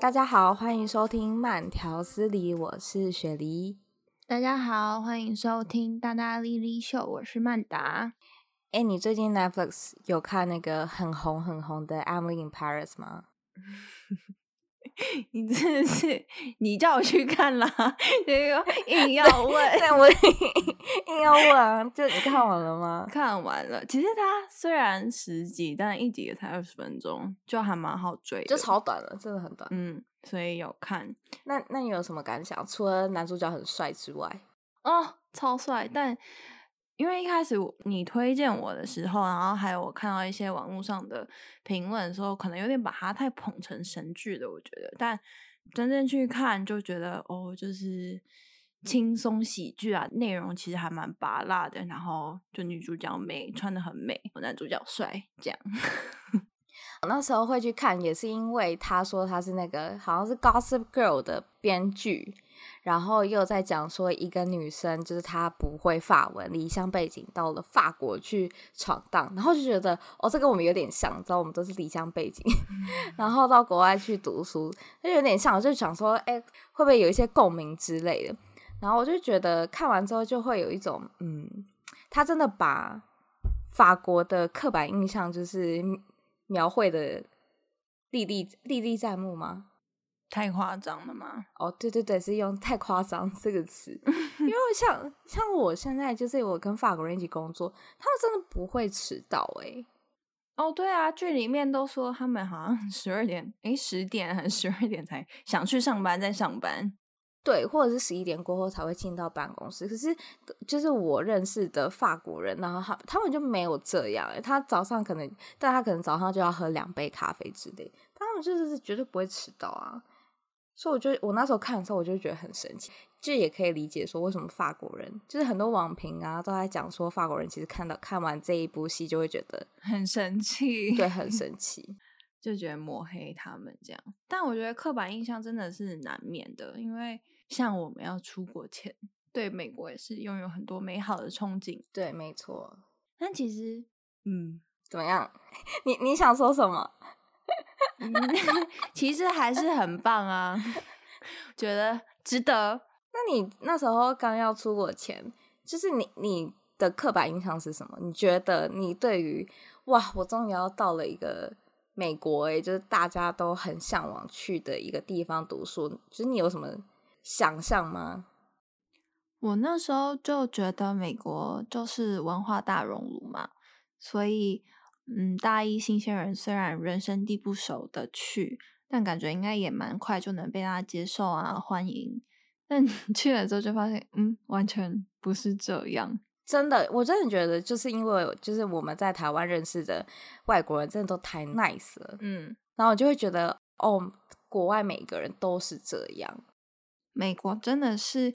大家好，欢迎收听慢条斯理，我是雪梨。大家好，欢迎收听大大莉莉秀，我是曼达。哎，你最近 Netflix 有看那个很红很红的《Emily in Paris》吗？你真的是，你叫我去看啦，这个 硬要问，那我 硬要问啊！就你看完了吗？看完了。其实它虽然十集，但一集也才二十分钟，就还蛮好追，就超短了，真的很短。嗯，所以有看。那那你有什么感想？除了男主角很帅之外，哦，超帅，但。因为一开始你推荐我的时候，然后还有我看到一些网络上的评论的时候，可能有点把它太捧成神剧了，我觉得。但真正去看就觉得，哦，就是轻松喜剧啊，内容其实还蛮拔辣的。然后就女主角美，穿得很美，男主角帅，这样。我 那时候会去看，也是因为他说他是那个好像是《Gossip Girl》的编剧。然后又在讲说一个女生，就是她不会法文，离乡背景到了法国去闯荡，然后就觉得哦，这跟我们有点像，你知道我们都是离乡背景，然后到国外去读书，就有点像，我就想说，哎，会不会有一些共鸣之类的？然后我就觉得看完之后就会有一种，嗯，他真的把法国的刻板印象就是描绘的历历历历在目吗？太夸张了吗？哦，对对对，是用“太夸张”这个词，因为像像我现在就是我跟法国人一起工作，他们真的不会迟到诶。哦，对啊，剧里面都说他们好像十二点，诶，十点还是十二点才想去上班，在上班。对，或者是十一点过后才会进到办公室。可是就是我认识的法国人，然后他他们就没有这样诶，他早上可能，但他可能早上就要喝两杯咖啡之类，他们就是绝对不会迟到啊。所以我就我那时候看的时候，我就觉得很神奇，这也可以理解说为什么法国人就是很多网评啊都在讲说法国人其实看到看完这一部戏就会觉得很神奇，对，很神奇，就觉得抹黑他们这样。但我觉得刻板印象真的是难免的，因为像我们要出国前，对美国也是拥有很多美好的憧憬，对，没错。但其实，嗯，怎么样？你你想说什么？其实还是很棒啊，觉得值得。那你那时候刚要出国前，就是你你的刻板印象是什么？你觉得你对于哇，我终于要到了一个美国诶，就是大家都很向往去的一个地方读书，就是你有什么想象吗？我那时候就觉得美国就是文化大熔炉嘛，所以。嗯，大一新鲜人虽然人生地不熟的去，但感觉应该也蛮快就能被大家接受啊，欢迎。但 去了之后就发现，嗯，完全不是这样。真的，我真的觉得，就是因为就是我们在台湾认识的外国人，真的都太 nice 了。嗯，然后我就会觉得，哦，国外每个人都是这样。美国真的是。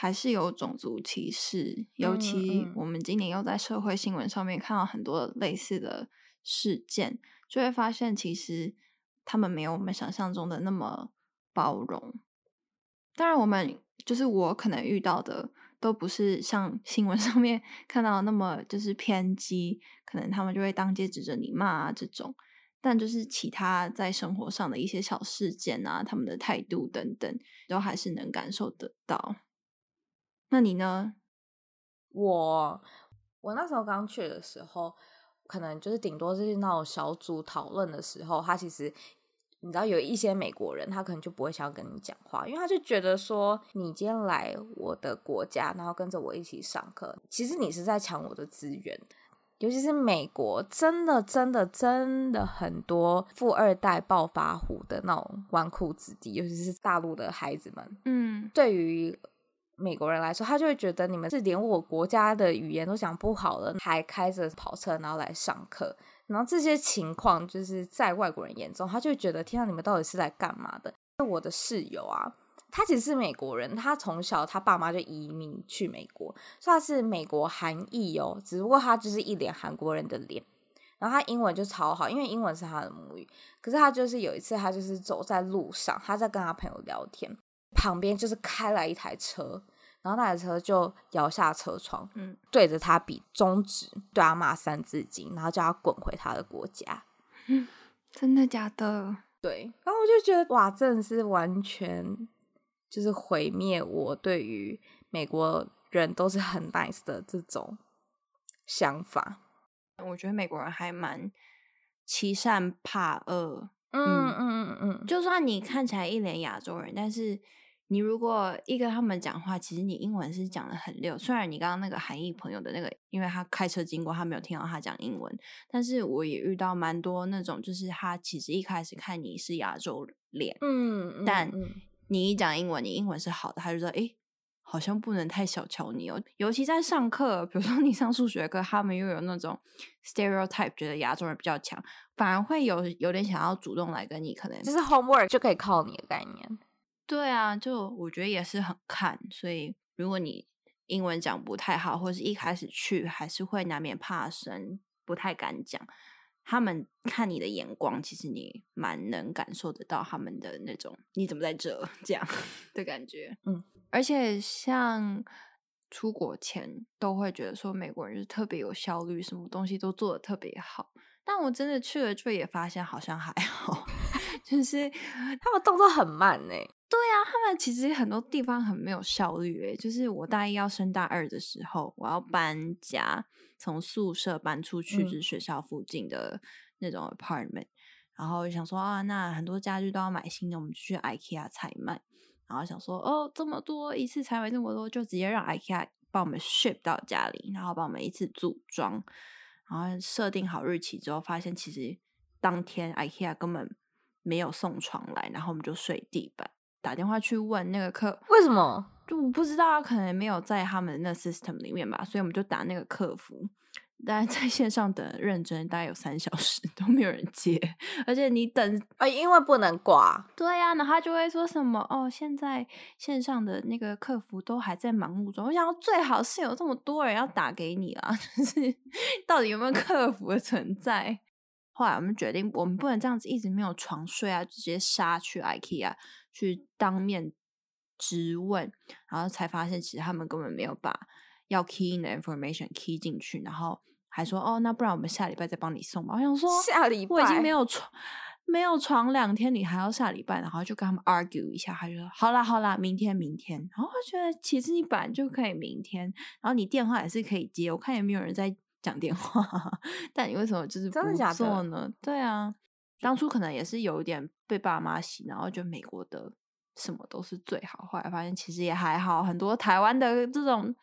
还是有种族歧视，尤其我们今年又在社会新闻上面看到很多类似的事件，就会发现其实他们没有我们想象中的那么包容。当然，我们就是我可能遇到的都不是像新闻 上面看到的那么就是偏激，可能他们就会当街指着你骂啊这种，但就是其他在生活上的一些小事件啊，他们的态度等等，都还是能感受得到。那你呢？我我那时候刚去的时候，可能就是顶多就是那种小组讨论的时候，他其实你知道有一些美国人，他可能就不会想要跟你讲话，因为他就觉得说你今天来我的国家，然后跟着我一起上课，其实你是在抢我的资源。尤其是美国，真的真的真的很多富二代暴发户的那种纨绔子弟，尤其是大陆的孩子们，嗯，对于。美国人来说，他就会觉得你们是连我国家的语言都讲不好了，还开着跑车然后来上课，然后这些情况就是在外国人眼中，他就觉得天啊，你们到底是来干嘛的？我的室友啊，他其实是美国人，他从小他爸妈就移民去美国，所以他是美国韩裔哦，只不过他就是一脸韩国人的脸，然后他英文就超好，因为英文是他的母语。可是他就是有一次，他就是走在路上，他在跟他朋友聊天。旁边就是开来一台车，然后那台车就摇下车窗，嗯，对着他比中指，对他骂三字经，然后叫他滚回他的国家。嗯，真的假的？对，然后我就觉得哇，真的是完全就是毁灭我对于美国人都是很 nice 的这种想法。我觉得美国人还蛮欺善怕恶。嗯嗯嗯嗯，就算你看起来一脸亚洲人，但是你如果一跟他们讲话，其实你英文是讲的很溜。虽然你刚刚那个韩裔朋友的那个，因为他开车经过，他没有听到他讲英文，但是我也遇到蛮多那种，就是他其实一开始看你是亚洲脸，嗯，嗯，但你一讲英文，你英文是好的，他就说，诶，好像不能太小瞧你哦。尤其在上课，比如说你上数学课，他们又有那种 stereotype，觉得亚洲人比较强。反而会有有点想要主动来跟你，可能就是 homework 就可以靠你的概念。对啊，就我觉得也是很看，所以如果你英文讲不太好，或是一开始去还是会难免怕生，不太敢讲。他们看你的眼光，其实你蛮能感受得到他们的那种你怎么在这 这样的感觉。嗯，而且像出国前都会觉得说美国人就是特别有效率，什么东西都做的特别好。但我真的去了，就也发现好像还好，就是他们动作很慢呢。对啊，他们其实很多地方很没有效率诶。就是我大一要升大二的时候，我要搬家，从宿舍搬出去，就是学校附近的那种 apartment，嗯。然后就想说啊，那很多家具都要买新的，我们就去 IKEA 采买。然后想说哦，这么多一次采买这么多，就直接让 IKEA 帮我们 ship 到家里，然后帮我们一次组装。然后设定好日期之后，发现其实当天 IKEA 根本没有送床来，然后我们就睡地板。打电话去问那个客，为什么？就我不知道，可能没有在他们的那 system 里面吧，所以我们就打那个客服。大家在线上等认真，大概有三小时 都没有人接，而且你等啊，因为不能挂。对呀、啊，然后他就会说什么哦，现在线上的那个客服都还在忙碌中。我想要最好是有这么多人要打给你啊，就是到底有没有客服的存在？后来我们决定，我们不能这样子一直没有床睡啊，直接杀去 IKEA 去当面质问，然后才发现其实他们根本没有把要 key in 的 information key 进去，然后。还说哦，那不然我们下礼拜再帮你送吧。我想说，下礼拜我已经没有床，没有床两天，你还要下礼拜，然后就跟他们 argue 一下。他就说好啦好啦，明天明天。然后我觉得其实你本来就可以明天，然后你电话也是可以接。我看也没有人在讲电话，但你为什么就是不做呢？真的假的？对啊，当初可能也是有一点被爸妈洗，然后觉得美国的什么都是最好，后来发现其实也还好，很多台湾的这种。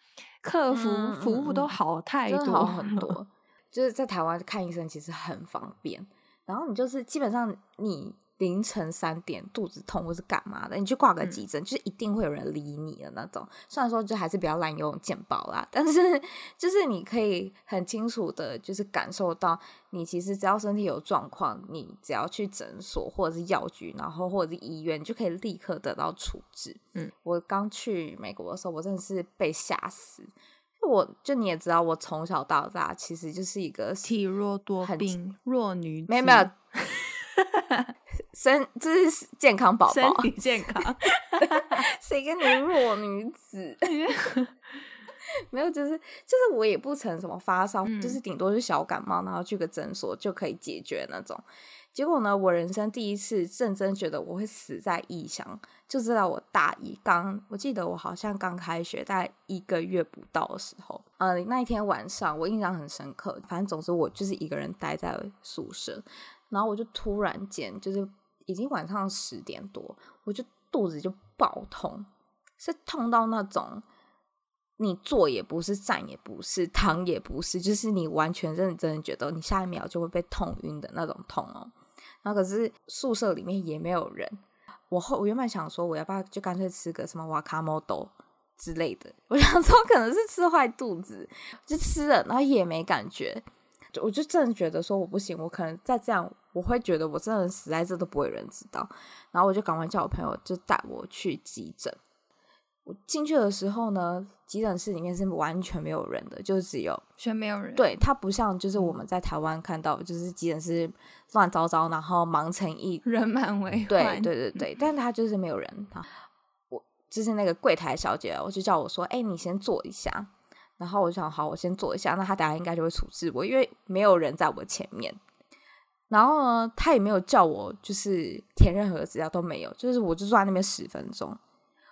客服服务都好太多，很多。就是在台湾看医生其实很方便，然后你就是基本上你凌晨三点肚子痛或是干嘛的，你去挂个急诊，嗯、就是一定会有人理你的那种。虽然说就还是比较滥用健保啦，但是就是你可以很清楚的，就是感受到你其实只要身体有状况，你只要去诊所或者是药局，然后或者是医院，就可以立刻得到处置。嗯，我刚去美国的时候，我真的是被吓死。我就你也知道，我从小到大其实就是一个体弱多病弱女子，没有没有，身这是健康宝宝，身体健康，谁跟你弱女子？没有，就是就是我也不曾什么发烧，嗯、就是顶多是小感冒，然后去个诊所就可以解决那种。结果呢，我人生第一次认真觉得我会死在异乡，就知道我大一刚，我记得我好像刚开学，大概一个月不到的时候，呃，那一天晚上我印象很深刻。反正总之我就是一个人待在宿舍，然后我就突然间就是已经晚上十点多，我就肚子就爆痛，是痛到那种你坐也不是，站也不是，躺也不是，就是你完全认真的觉得你下一秒就会被痛晕的那种痛哦。然后可是宿舍里面也没有人，我后我原本想说我要不要就干脆吃个什么瓦卡莫豆之类的，我想说可能是吃坏肚子，就吃了，然后也没感觉，我就真的觉得说我不行，我可能再这样我会觉得我真的死在这都不会有人知道，然后我就赶快叫我朋友就带我去急诊。我进去的时候呢，急诊室里面是完全没有人的，就只有全没有人。对，它不像就是我们在台湾看到，就是急诊室乱糟糟，然后忙成一 人满为患。对对对对，但它就是没有人。我就是那个柜台小姐，我就叫我说：“哎、欸，你先坐一下。”然后我就想：“好，我先坐一下。”那他等下应该就会处置我，因为没有人在我前面。然后呢，他也没有叫我就是填任何的资料都没有，就是我就坐在那边十分钟。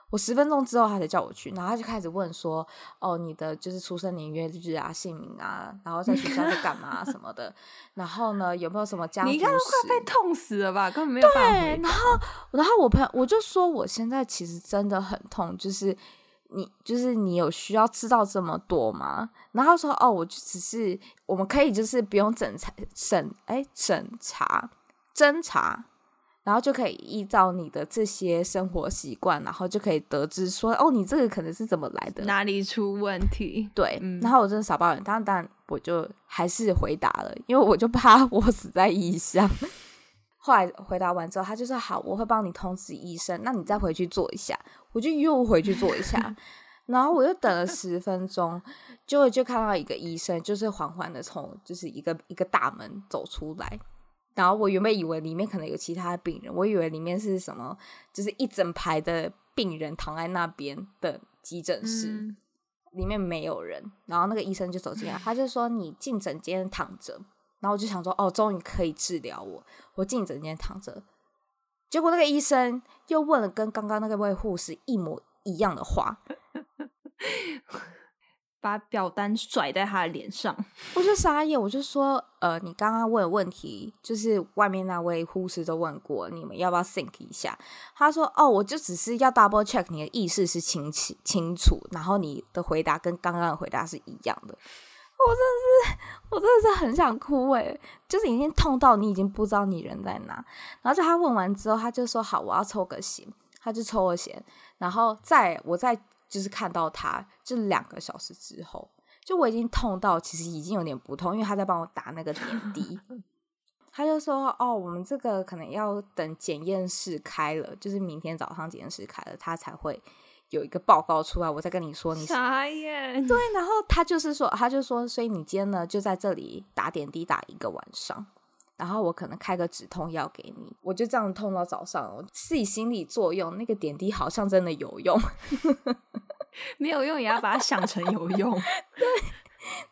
我十分钟之后，他才叫我去，然后他就开始问说：“哦，你的就是出生年月日啊、姓名啊，然后在学校在干嘛什么的，然后呢，有没有什么家族史？”你应该都快被痛死了吧？根本没有办法。对，然后，然后我朋友我就说，我现在其实真的很痛，就是你，就是你有需要知道这么多吗？然后说：“哦，我就只是我们可以就是不用整查审哎审查侦查。”然后就可以依照你的这些生活习惯，然后就可以得知说，哦，你这个可能是怎么来的，哪里出问题？对，嗯、然后我真的傻抱怨，当然，当然，我就还是回答了，因为我就怕我死在异乡。后来回答完之后，他就说好，我会帮你通知医生，那你再回去做一下。我就又回去做一下，然后我又等了十分钟，就就看到一个医生，就是缓缓的从就是一个一个大门走出来。然后我原本以为里面可能有其他的病人，我以为里面是什么，就是一整排的病人躺在那边的急诊室，嗯、里面没有人。然后那个医生就走进来，他就说：“你进诊间躺着。”然后我就想说：“哦，终于可以治疗我。”我进诊间躺着，结果那个医生又问了跟刚刚那个位护士一模一样的话。把表单甩在他的脸上，我就傻眼，我就说，呃，你刚刚问的问题，就是外面那位护士都问过，你们要不要 think 一下？他说，哦，我就只是要 double check 你的意识是清清清楚，然后你的回答跟刚刚的回答是一样的。我真的是，我真的是很想哭诶，就是已经痛到你已经不知道你人在哪。然后就他问完之后，他就说，好，我要抽个血，他就抽了血，然后在我在。就是看到他，就两个小时之后，就我已经痛到其实已经有点不痛，因为他在帮我打那个点滴。他就说：“哦，我们这个可能要等检验室开了，就是明天早上检验室开了，他才会有一个报告出来，我再跟你说你。”你傻眼。对，然后他就是说，他就说，所以你今天呢就在这里打点滴打一个晚上。然后我可能开个止痛药给你，我就这样痛到早上。我自己心理作用，那个点滴好像真的有用，没有用也要把它想成有用。对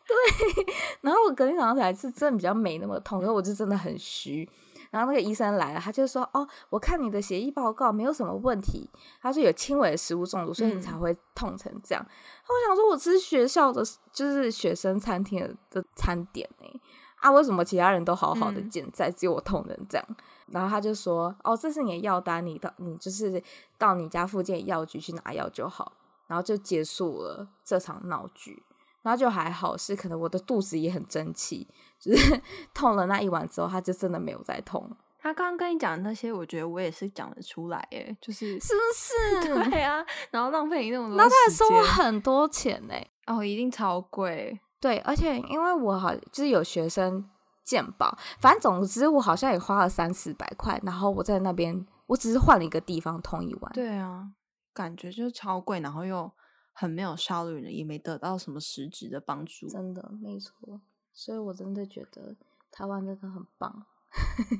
对。然后我隔天早上起来是真的比较没那么痛，可是我就真的很虚。然后那个医生来了，他就说：“哦，我看你的血液报告没有什么问题，他说有轻微的食物中毒，所以你才会痛成这样。嗯”我想说，我吃学校的就是学生餐厅的的餐点呢。啊，为什么其他人都好好的健在，嗯、只有我痛成这样？然后他就说：“哦，这是你的药单，你到你就是到你家附近的药局去拿药就好。”然后就结束了这场闹剧。然后就还好，是可能我的肚子也很争气，就是 痛了那一晚之后，他就真的没有再痛。他刚刚跟你讲的那些，我觉得我也是讲得出来，哎，就是是不是？对啊，然后浪费你那么多，那他还收我很多钱呢？哦，一定超贵。对，而且因为我好就是有学生鉴保，反正总之我好像也花了三四百块，然后我在那边我只是换了一个地方痛一晚。对啊，感觉就是超贵，然后又很没有效率，也没得到什么实质的帮助。真的没错，所以我真的觉得台湾真的很棒，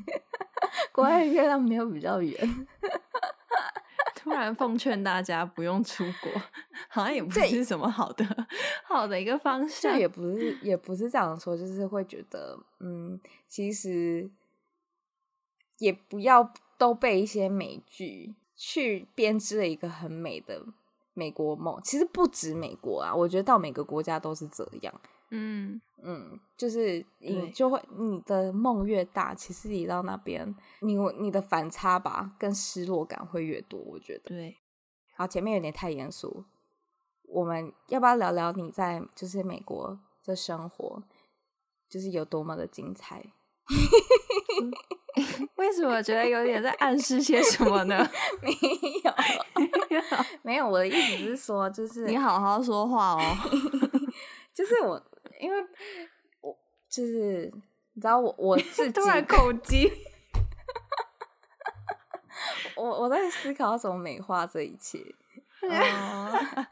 国外月亮没有比较圆。突然奉劝大家不用出国，好像也不是什么好的好的一个方向。也不是也不是这样说，就是会觉得，嗯，其实也不要都被一些美剧去编织了一个很美的美国梦。其实不止美国啊，我觉得到每个国家都是这样。嗯嗯，就是你就会你的梦越大，其实你到那边，你你的反差吧，跟失落感会越多。我觉得对。好，前面有点太严肃，我们要不要聊聊你在就是美国的生活，就是有多么的精彩？为什么觉得有点在暗示些什么呢？没有，没有。我的意思是说，就 是你好好说话哦，就是我。因为我就是你知道我我自己突然口急，我我在思考怎么美化这一切。uh,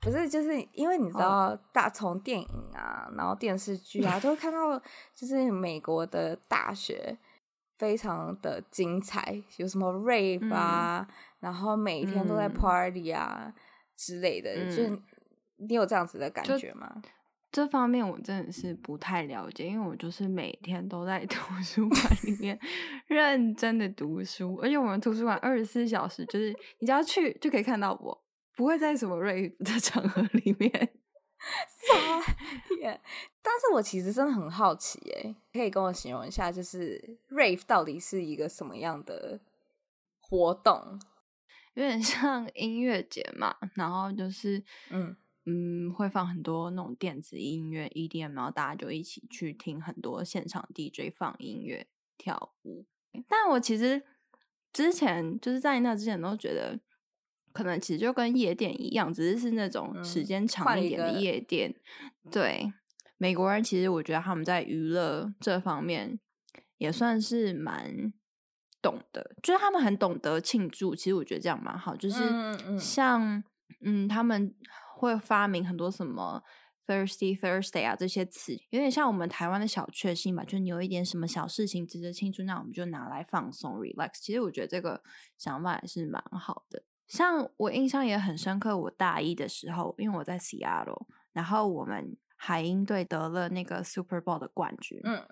不是，就是因为你知道，大从电影啊，然后电视剧啊，都会看到，就是美国的大学非常的精彩，有什么 rave 啊，嗯、然后每天都在 party 啊、嗯、之类的，就是你有这样子的感觉吗？这方面我真的是不太了解，因为我就是每天都在 图书馆里面认真的读书，而且我们图书馆二十四小时，就是你只要去就可以看到我，不会在什么 rave 的场合里面。傻眼！但是我其实真的很好奇，哎，可以跟我形容一下，就是 rave 到底是一个什么样的活动？有点像音乐节嘛，然后就是嗯。嗯，会放很多那种电子音乐 EDM，然后大家就一起去听很多现场 DJ 放音乐跳舞。但我其实之前就是在那之前都觉得，可能其实就跟夜店一样，只是是那种时间长一点的夜店。嗯、对，美国人其实我觉得他们在娱乐这方面也算是蛮懂的，就是他们很懂得庆祝。其实我觉得这样蛮好，就是像嗯，嗯，他们。会发明很多什么 Thirsty Thursday 啊这些词，有点像我们台湾的小确幸吧。就你有一点什么小事情值得庆祝，那我们就拿来放松 relax。其实我觉得这个想法还是蛮好的。像我印象也很深刻，我大一的时候，因为我在 Seattle，然后我们海鹰队得了那个 Super Bowl 的冠军。嗯，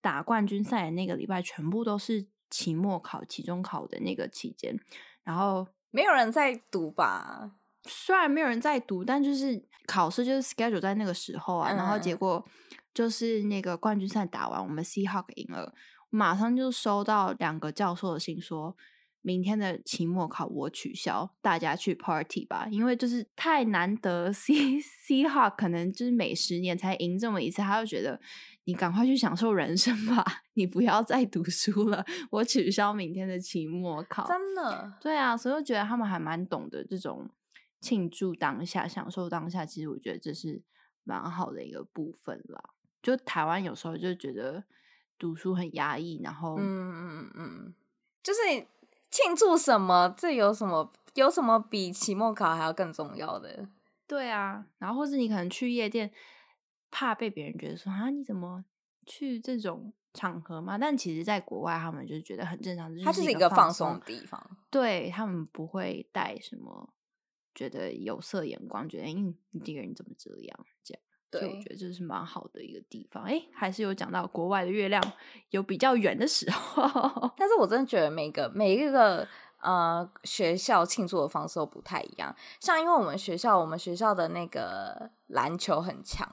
打冠军赛的那个礼拜，全部都是期末考、期中考的那个期间，然后没有人在读吧？虽然没有人在读，但就是考试就是 schedule 在那个时候啊，嗯、然后结果就是那个冠军赛打完，我们 Seahawk 赢了，马上就收到两个教授的信说，说明天的期末考我取消，大家去 party 吧，因为就是太难得，C Seahawk 可能就是每十年才赢这么一次，他就觉得你赶快去享受人生吧，你不要再读书了，我取消明天的期末考，真的，对啊，所以我觉得他们还蛮懂得这种。庆祝当下，享受当下，其实我觉得这是蛮好的一个部分啦。就台湾有时候就觉得读书很压抑，然后嗯嗯嗯，就是庆祝什么，这有什么有什么比期末考还要更重要的？对啊，然后或是你可能去夜店，怕被别人觉得说啊，你怎么去这种场合嘛？但其实，在国外他们就是觉得很正常，它就是一个放松的地方，对，他们不会带什么。觉得有色眼光，觉得哎，你这个人怎么这样？这样，对，我觉得这是蛮好的一个地方。哎，还是有讲到国外的月亮有比较圆的时候，但是我真的觉得每个每一个呃学校庆祝的方式都不太一样。像因为我们学校，我们学校的那个篮球很强。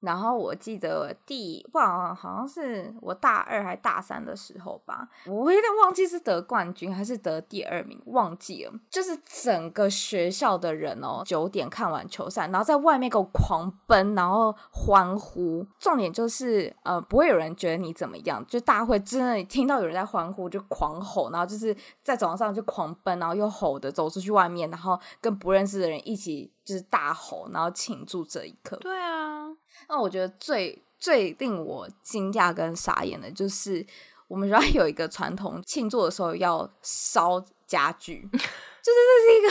然后我记得第哇，好像是我大二还大三的时候吧，我有点忘记是得冠军还是得第二名，忘记了。就是整个学校的人哦，九点看完球赛，然后在外面给我狂奔，然后欢呼。重点就是呃，不会有人觉得你怎么样，就大家会真的听到有人在欢呼就狂吼，然后就是在走廊上就狂奔，然后又吼的走出去外面，然后跟不认识的人一起就是大吼，然后庆祝这一刻。对啊。那我觉得最最令我惊讶跟傻眼的，就是我们 学校有一个传统，庆祝的时候要烧家具，就是这是一个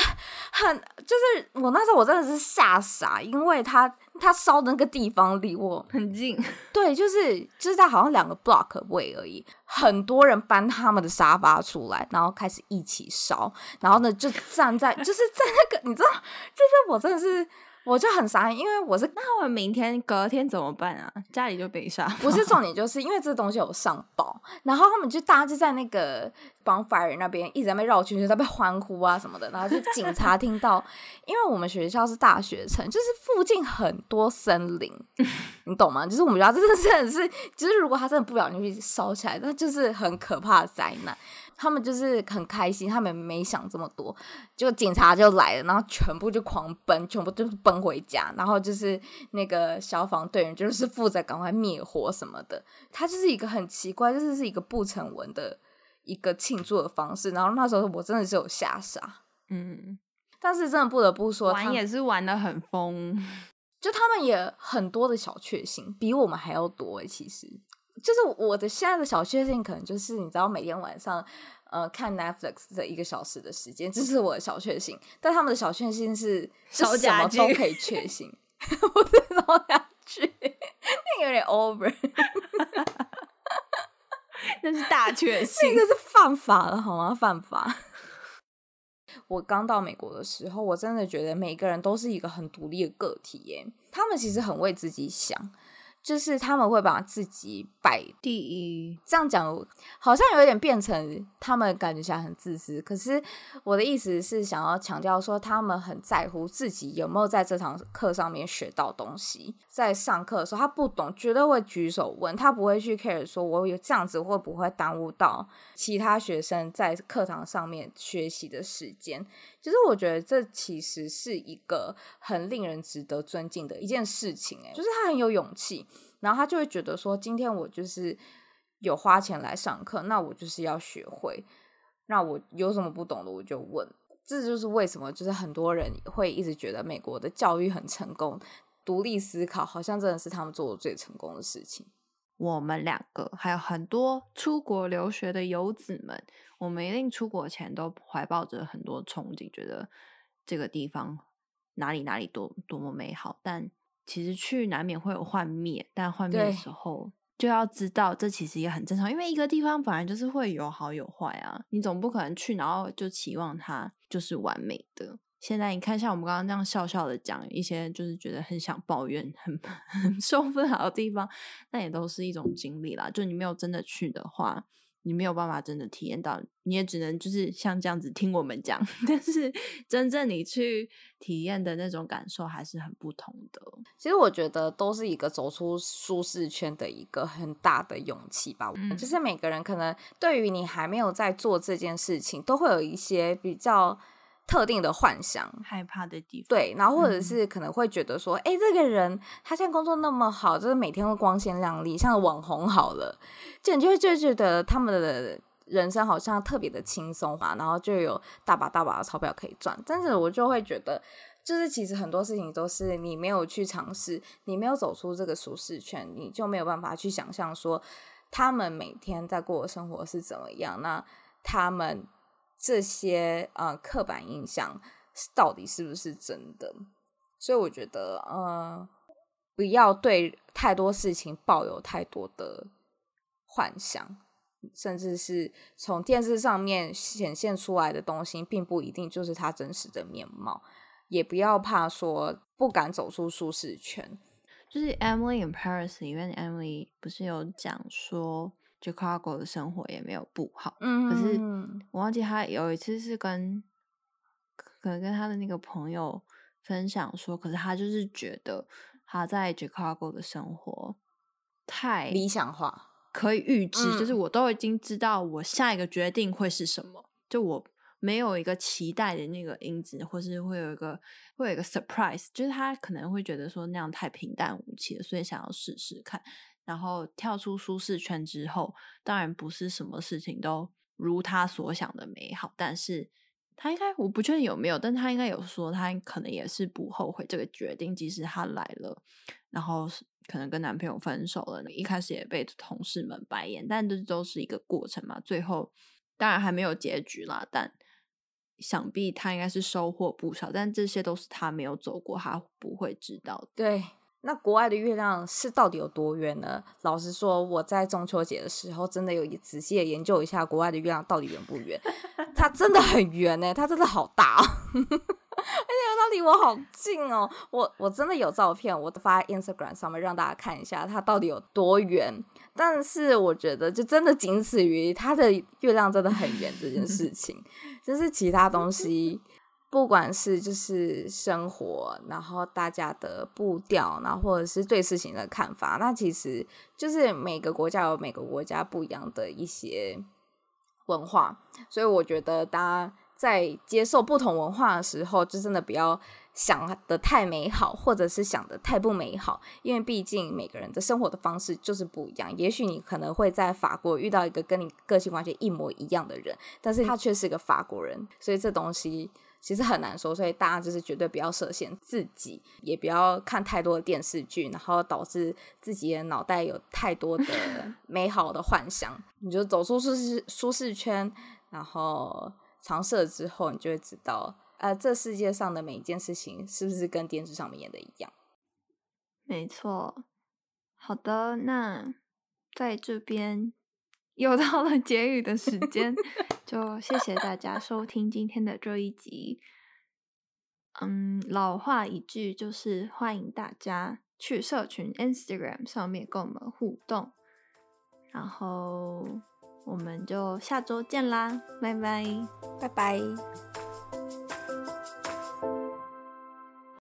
很，就是我那时候我真的是吓傻，因为他他烧的那个地方离我很近，对，就是就是在好像两个 block 位而已，很多人搬他们的沙发出来，然后开始一起烧，然后呢就站在 就是在那个，你知道，就是我真的是。我就很傻眼，因为我是那我明天隔天怎么办啊？家里就被杀。不是重 点，就是因为这东西有上报，然后他们就大家就在那个 bonfire 那边一直在被绕圈圈，在被欢呼啊什么的，然后就警察听到，因为我们学校是大学城，就是附近很多森林，你懂吗？就是我们学校真的是很是，就是如果他真的不小心去烧起来，那就是很可怕的灾难。他们就是很开心，他们没想这么多，就警察就来了，然后全部就狂奔，全部就奔回家，然后就是那个消防队员就是负责赶快灭火什么的。他就是一个很奇怪，就是是一个不成文的一个庆祝的方式。然后那时候我真的是有吓傻，嗯，但是真的不得不说，玩也是玩的很疯，就他们也很多的小确幸，比我们还要多诶，其实。就是我的现在的小确幸，可能就是你知道，每天晚上呃看 Netflix 的一个小时的时间，这是我的小确幸。但他们的小确幸是什么都可以确幸，不是老家具，那有点 over。那是大确幸，那个是犯法了好吗？犯法。我刚到美国的时候，我真的觉得每个人都是一个很独立的个体耶，他们其实很为自己想。就是他们会把自己摆第一，这样讲好像有点变成他们感觉起来很自私。可是我的意思是想要强调说，他们很在乎自己有没有在这堂课上面学到东西。在上课的时候，他不懂绝对会举手问，他不会去 care 说我有这样子会不会耽误到其他学生在课堂上面学习的时间。其实我觉得这其实是一个很令人值得尊敬的一件事情，诶，就是他很有勇气，然后他就会觉得说，今天我就是有花钱来上课，那我就是要学会，那我有什么不懂的我就问，这就是为什么就是很多人会一直觉得美国的教育很成功，独立思考好像真的是他们做的最成功的事情。我们两个还有很多出国留学的游子们，我们一定出国前都怀抱着很多憧憬，觉得这个地方哪里哪里多多么美好。但其实去难免会有幻灭，但幻灭的时候就要知道，这其实也很正常，因为一个地方本来就是会有好有坏啊，你总不可能去然后就期望它就是完美的。现在你看，像我们刚刚这样笑笑的讲一些，就是觉得很想抱怨、很 很受不了的地方，那也都是一种经历啦。就你没有真的去的话，你没有办法真的体验到，你也只能就是像这样子听我们讲。但是真正你去体验的那种感受还是很不同的。其实我觉得都是一个走出舒适圈的一个很大的勇气吧。嗯，就是每个人可能对于你还没有在做这件事情，都会有一些比较。特定的幻想、害怕的地方，对，然后或者是可能会觉得说，哎、嗯，这个人他现在工作那么好，就是每天会光鲜亮丽，像网红好了，就你就会就觉得他们的人生好像特别的轻松嘛，然后就有大把大把的钞票可以赚。但是我就会觉得，就是其实很多事情都是你没有去尝试，你没有走出这个舒适圈，你就没有办法去想象说他们每天在过的生活是怎么样。那他们。这些呃刻板印象到底是不是真的？所以我觉得，呃，不要对太多事情抱有太多的幻想，甚至是从电视上面显现出来的东西，并不一定就是他真实的面貌。也不要怕说不敢走出舒适圈。就是 Emily in Paris 里面，Emily 不是有讲说。Chicago 的生活也没有不好，嗯，可是我忘记他有一次是跟可能跟他的那个朋友分享说，可是他就是觉得他在 Chicago 的生活太理想化，可以预知，就是我都已经知道我下一个决定会是什么，就我没有一个期待的那个因子，或是会有一个会有一个 surprise，就是他可能会觉得说那样太平淡无奇了，所以想要试试看。然后跳出舒适圈之后，当然不是什么事情都如他所想的美好，但是他应该我不确定有没有，但他应该有说他可能也是不后悔这个决定，即使他来了，然后可能跟男朋友分手了，一开始也被同事们白眼，但这都是一个过程嘛，最后当然还没有结局啦，但想必他应该是收获不少，但这些都是他没有走过，他不会知道的。对。那国外的月亮是到底有多圆呢？老实说，我在中秋节的时候真的有仔细的研究一下国外的月亮到底圆不圆。它真的很圆呢，它真的好大，而且它离我好近哦。我我真的有照片，我发在 Instagram 上面让大家看一下它到底有多圆。但是我觉得就真的仅此于它的月亮真的很圆这件事情，就是其他东西。不管是就是生活，然后大家的步调，然后或者是对事情的看法，那其实就是每个国家有每个国家不一样的一些文化，所以我觉得大家在接受不同文化的时候，就真的不要想的太美好，或者是想的太不美好，因为毕竟每个人的生活的方式就是不一样。也许你可能会在法国遇到一个跟你个性完全一模一样的人，但是他却是个法国人，所以这东西。其实很难说，所以大家就是绝对不要设限自己，也不要看太多的电视剧，然后导致自己的脑袋有太多的 美好的幻想。你就走出舒适舒适圈，然后尝试了之后，你就会知道，呃，这世界上的每一件事情是不是跟电视上面演的一样？没错。好的，那在这边又到了结语的时间，就谢谢大家收听今天的这一集。嗯，老话一句，就是欢迎大家去社群 Instagram 上面跟我们互动。然后我们就下周见啦，拜拜，拜拜。